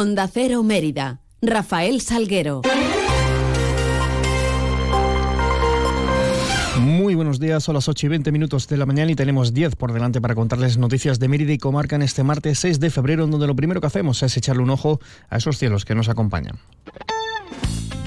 Onda Cero Mérida. Rafael Salguero. Muy buenos días, son las 8 y 20 minutos de la mañana y tenemos 10 por delante para contarles noticias de Mérida y Comarca en este martes 6 de febrero, en donde lo primero que hacemos es echarle un ojo a esos cielos que nos acompañan.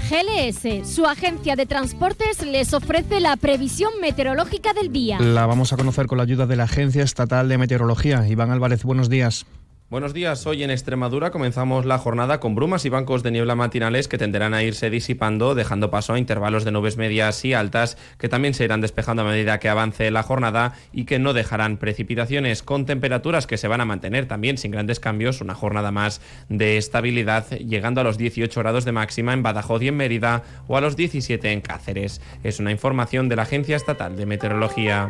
GLS, su agencia de transportes, les ofrece la previsión meteorológica del día. La vamos a conocer con la ayuda de la Agencia Estatal de Meteorología. Iván Álvarez, buenos días. Buenos días, hoy en Extremadura comenzamos la jornada con brumas y bancos de niebla matinales que tenderán a irse disipando, dejando paso a intervalos de nubes medias y altas que también se irán despejando a medida que avance la jornada y que no dejarán precipitaciones, con temperaturas que se van a mantener también sin grandes cambios, una jornada más de estabilidad, llegando a los 18 grados de máxima en Badajoz y en Mérida o a los 17 en Cáceres. Es una información de la Agencia Estatal de Meteorología.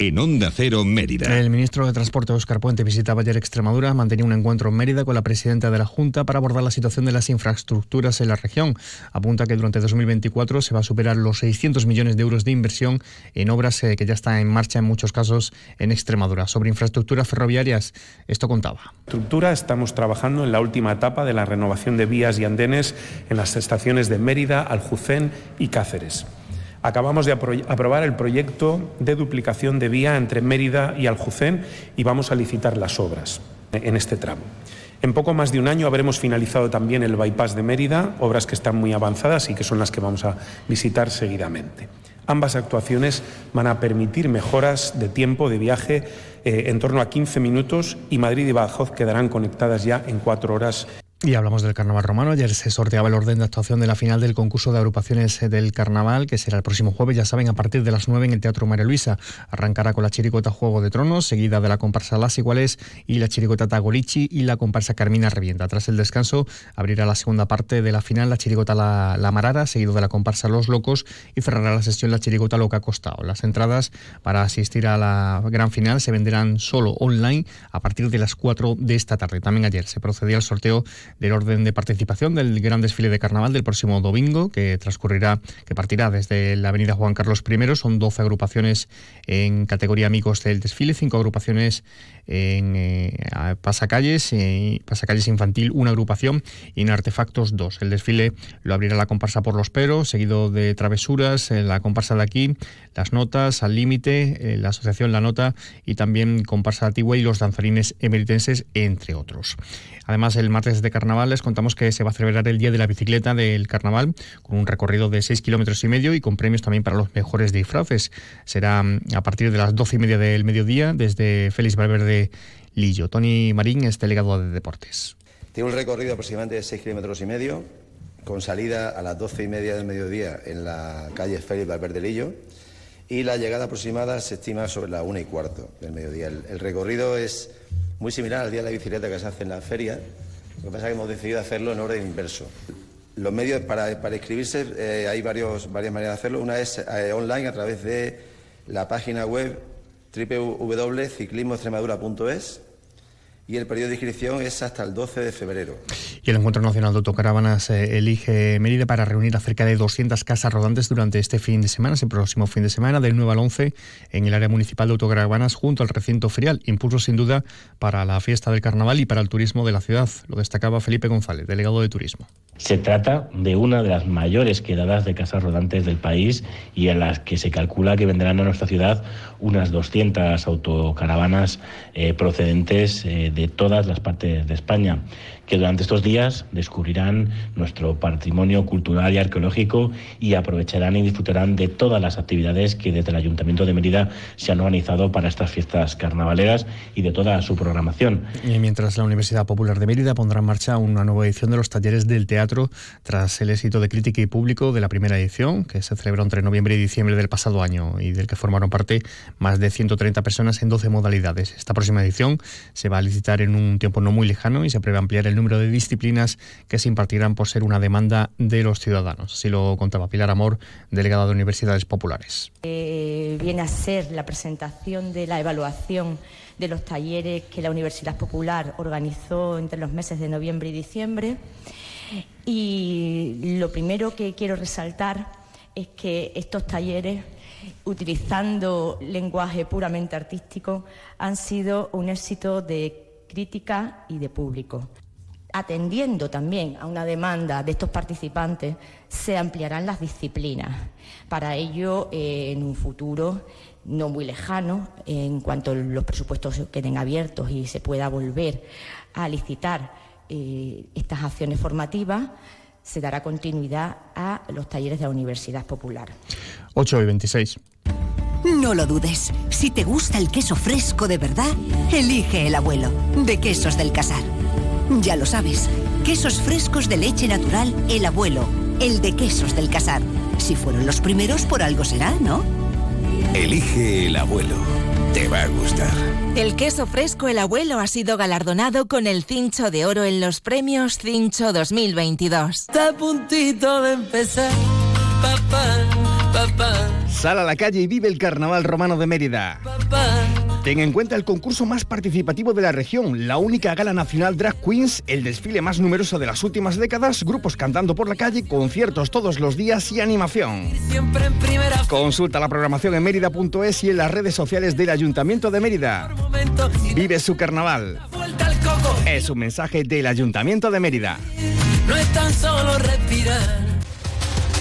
en Onda Cero Mérida. El ministro de Transporte, Óscar Puente, visitaba ayer Extremadura, mantenía un encuentro en Mérida con la presidenta de la Junta para abordar la situación de las infraestructuras en la región. Apunta que durante 2024 se va a superar los 600 millones de euros de inversión en obras eh, que ya están en marcha en muchos casos en Extremadura. Sobre infraestructuras ferroviarias, esto contaba. Estructura, estamos trabajando en la última etapa de la renovación de vías y andenes en las estaciones de Mérida, Aljucén y Cáceres. Acabamos de aprobar el proyecto de duplicación de vía entre Mérida y Aljucén y vamos a licitar las obras en este tramo. En poco más de un año habremos finalizado también el bypass de Mérida, obras que están muy avanzadas y que son las que vamos a visitar seguidamente. Ambas actuaciones van a permitir mejoras de tiempo de viaje eh, en torno a 15 minutos y Madrid y Badajoz quedarán conectadas ya en cuatro horas. Y hablamos del Carnaval Romano. Ayer se sorteaba el orden de actuación de la final del concurso de agrupaciones del Carnaval, que será el próximo jueves, ya saben, a partir de las 9 en el Teatro María Luisa. Arrancará con la chiricota Juego de Tronos, seguida de la comparsa Las Iguales y la chiricota Tagolichi y la comparsa Carmina Revienta. Tras el descanso, abrirá la segunda parte de la final la chiricota La, Marara, seguido de la comparsa Los Locos y cerrará la sesión la chiricota Loca Costao. Las entradas para asistir a la gran final se venderán solo online a partir de las 4 de esta tarde. También ayer se procedía al sorteo del orden de participación del gran desfile de carnaval del próximo domingo, que transcurrirá, que partirá desde la avenida Juan Carlos I. Son 12 agrupaciones en categoría amigos del desfile, 5 agrupaciones en eh, pasacalles, eh, pasacalles infantil, una agrupación y en artefactos dos. El desfile lo abrirá la comparsa por los peros, seguido de travesuras, eh, la comparsa de aquí, las notas al límite, la asociación La Nota y también comparsa de Atigua y los danzarines emeritenses, entre otros. Además, el martes de carnaval les contamos que se va a celebrar el Día de la Bicicleta del Carnaval con un recorrido de 6 kilómetros y medio y con premios también para los mejores disfraces. Será mm, a partir de las 12 y media del mediodía desde Félix Valverde Lillo. Tony Marín es delegado de Deportes. Tiene un recorrido aproximadamente de 6 kilómetros y medio con salida a las 12 y media del mediodía en la calle Félix Valverde Lillo y la llegada aproximada se estima sobre la 1 y cuarto del mediodía. el recorrido es muy similar al Día de la Bicicleta que se hace en la feria. Lo que pasa es que hemos decidido hacerlo en orden inverso. Los medios para, inscribirse eh, hay varios, varias maneras de hacerlo. Una es eh, online a través de la página web www.ciclismoextremadura.es y el periodo de inscripción es hasta el 12 de febrero. El Encuentro Nacional de Autocaravanas eh, elige Mérida para reunir a cerca de 200 casas rodantes durante este fin de semana, ese próximo fin de semana, del 9 al 11, en el área municipal de autocaravanas junto al recinto ferial. Impulso sin duda para la fiesta del carnaval y para el turismo de la ciudad. Lo destacaba Felipe González, delegado de turismo. Se trata de una de las mayores quedadas de casas rodantes del país y en las que se calcula que vendrán a nuestra ciudad unas 200 autocaravanas eh, procedentes eh, de todas las partes de España, que durante estos días descubrirán nuestro patrimonio cultural y arqueológico y aprovecharán y disfrutarán de todas las actividades que desde el Ayuntamiento de Mérida se han organizado para estas fiestas carnavaleras y de toda su programación. Y mientras la Universidad Popular de Mérida pondrá en marcha una nueva edición de los talleres del teatro tras el éxito de crítica y público de la primera edición, que se celebró entre noviembre y diciembre del pasado año y del que formaron parte más de 130 personas en 12 modalidades. Esta próxima edición se va a licitar en un tiempo no muy lejano y se prevé ampliar el número de disciplinas que se impartirán por ser una demanda de los ciudadanos. Así lo contaba Pilar Amor, delegada de Universidades Populares. Eh, viene a ser la presentación de la evaluación de los talleres que la Universidad Popular organizó entre los meses de noviembre y diciembre. Y lo primero que quiero resaltar es que estos talleres, utilizando lenguaje puramente artístico, han sido un éxito de crítica y de público. Atendiendo también a una demanda de estos participantes, se ampliarán las disciplinas. Para ello, eh, en un futuro no muy lejano, en cuanto los presupuestos queden abiertos y se pueda volver a licitar eh, estas acciones formativas, se dará continuidad a los talleres de la Universidad Popular. 8 y 26. No lo dudes. Si te gusta el queso fresco de verdad, elige el abuelo, de Quesos del Casar. Ya lo sabes, quesos frescos de leche natural, el abuelo, el de Quesos del Casar. Si fueron los primeros, por algo será, ¿no? Elige el abuelo. Te va a gustar. El queso fresco El Abuelo ha sido galardonado con el Cincho de Oro en los premios Cincho 2022. Está a puntito de empezar, papá, papá. Sal a la calle y vive el Carnaval Romano de Mérida. Ten en cuenta el concurso más participativo de la región, la única gala nacional Drag Queens, el desfile más numeroso de las últimas décadas, grupos cantando por la calle, conciertos todos los días y animación. Consulta la programación en mérida.es y en las redes sociales del Ayuntamiento de Mérida. Vive su carnaval. Es un mensaje del Ayuntamiento de Mérida. No es tan solo respirar.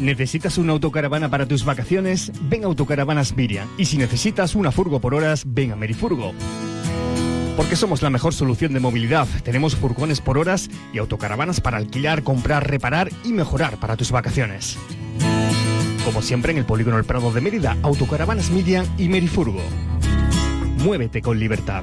¿Necesitas una autocaravana para tus vacaciones? Ven a Autocaravanas Miriam. Y si necesitas una furgo por horas, ven a Merifurgo. Porque somos la mejor solución de movilidad. Tenemos furgones por horas y autocaravanas para alquilar, comprar, reparar y mejorar para tus vacaciones. Como siempre en el Polígono El Prado de Mérida, Autocaravanas Miriam y Merifurgo. Muévete con libertad.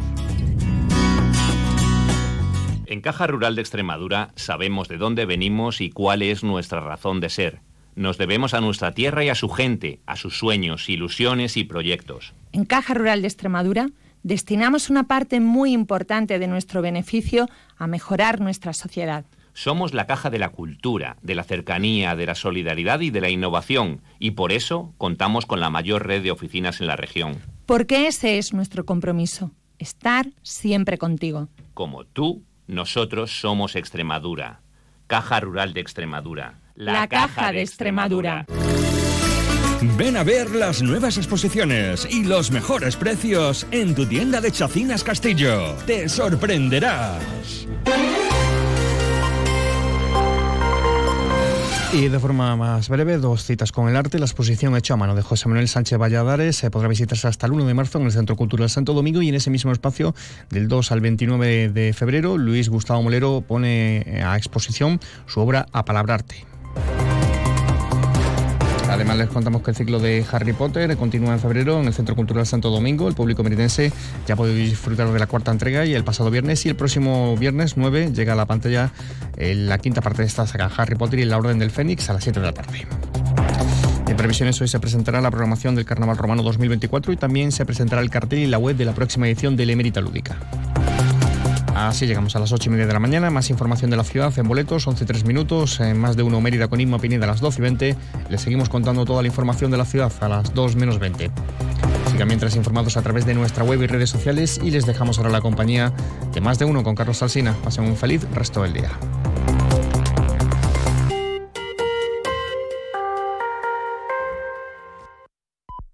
En Caja Rural de Extremadura sabemos de dónde venimos y cuál es nuestra razón de ser. Nos debemos a nuestra tierra y a su gente, a sus sueños, ilusiones y proyectos. En Caja Rural de Extremadura destinamos una parte muy importante de nuestro beneficio a mejorar nuestra sociedad. Somos la caja de la cultura, de la cercanía, de la solidaridad y de la innovación, y por eso contamos con la mayor red de oficinas en la región. Porque ese es nuestro compromiso, estar siempre contigo. Como tú, nosotros somos Extremadura. Caja Rural de Extremadura. La, Caja de Extremadura. Ven a ver las nuevas exposiciones y los mejores precios en tu tienda de Chacinas Castillo. Te sorprenderás. Y de forma más breve, dos citas con el arte. La exposición hecha a mano de José Manuel Sánchez Valladares se podrá visitarse hasta el 1 de marzo en el Centro Cultural Santo Domingo y en ese mismo espacio, del 2 al 29 de febrero, Luis Gustavo Molero pone a exposición su obra A Palabrarte. Además les contamos que el ciclo de Harry Potter continúa en febrero en el Centro Cultural Santo Domingo. El público meridense ya puede disfrutar de la cuarta entrega y el pasado viernes y el próximo viernes 9 llega a la pantalla eh, la quinta parte de esta saga Harry Potter y la Orden del Fénix a las 7 de la tarde. En previsiones hoy se presentará la programación del Carnaval Romano 2024 y también se presentará el cartel y la web de la próxima edición de la Emérita Lúdica. Así llegamos a las 8 y media de la mañana. Más información de la ciudad en boletos, 11 3 minutos. En más de uno Mérida con Inma Pineda a las 12 y 20. Les seguimos contando toda la información de la ciudad a las 2 menos 20. Sigan mientras informados a través de nuestra web y redes sociales y les dejamos ahora la compañía de más de uno con Carlos Salsina. Pasen un feliz resto del día.